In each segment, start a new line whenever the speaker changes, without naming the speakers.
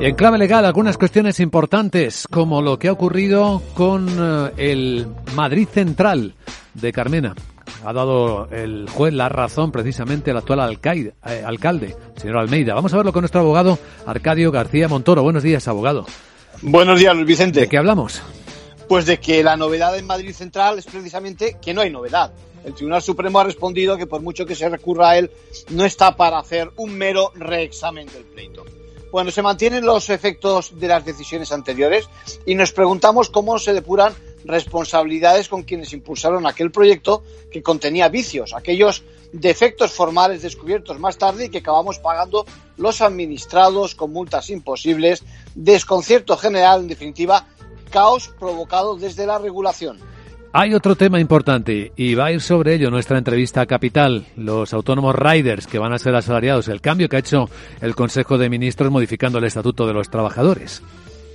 Y en clave legal, algunas cuestiones importantes, como lo que ha ocurrido con eh, el Madrid Central de Carmena. Ha dado el juez la razón precisamente al actual alcaide, eh, alcalde, señor Almeida. Vamos a verlo con nuestro abogado Arcadio García Montoro. Buenos días, abogado.
Buenos días, Luis Vicente.
¿De qué hablamos?
Pues de que la novedad en Madrid Central es precisamente que no hay novedad. El Tribunal Supremo ha respondido que por mucho que se recurra a él, no está para hacer un mero reexamen del pleito. Bueno, se mantienen los efectos de las decisiones anteriores y nos preguntamos cómo se depuran responsabilidades con quienes impulsaron aquel proyecto que contenía vicios, aquellos defectos formales descubiertos más tarde y que acabamos pagando los administrados con multas imposibles, desconcierto general, en definitiva, caos provocado desde la regulación.
Hay otro tema importante y va a ir sobre ello nuestra entrevista a Capital, los autónomos riders que van a ser asalariados, el cambio que ha hecho el Consejo de Ministros modificando el Estatuto de los Trabajadores.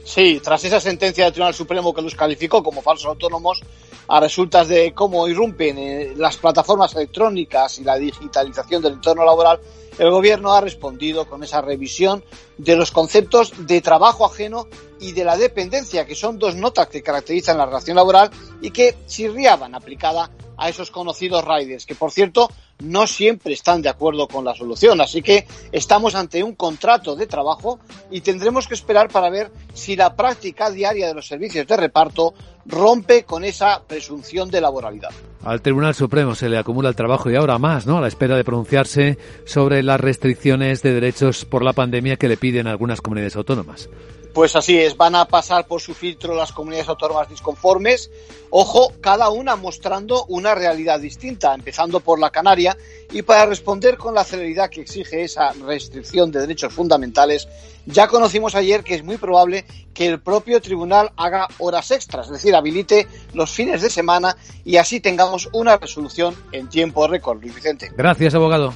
Sí, tras esa sentencia del Tribunal Supremo que los calificó como falsos autónomos, a resultas de cómo irrumpen eh, las plataformas electrónicas y la digitalización del entorno laboral, el Gobierno ha respondido con esa revisión de los conceptos de trabajo ajeno y de la dependencia, que son dos notas que caracterizan la relación laboral y que chirriaban aplicada a esos conocidos riders, que por cierto no siempre están de acuerdo con la solución. Así que estamos ante un contrato de trabajo y tendremos que esperar para ver si la práctica diaria de los servicios de reparto rompe con esa presunción de laboralidad.
Al Tribunal Supremo se le acumula el trabajo y ahora más, ¿no? A la espera de pronunciarse sobre las restricciones de derechos por la pandemia que le piden algunas comunidades autónomas.
Pues así es, van a pasar por su filtro las comunidades autónomas disconformes. Ojo, cada una mostrando una realidad distinta, empezando por la Canaria. Y para responder con la celeridad que exige esa restricción de derechos fundamentales, ya conocimos ayer que es muy probable que el propio tribunal haga horas extras, es decir, habilite los fines de semana y así tengamos una resolución en tiempo récord, Luis Vicente.
Gracias, abogado.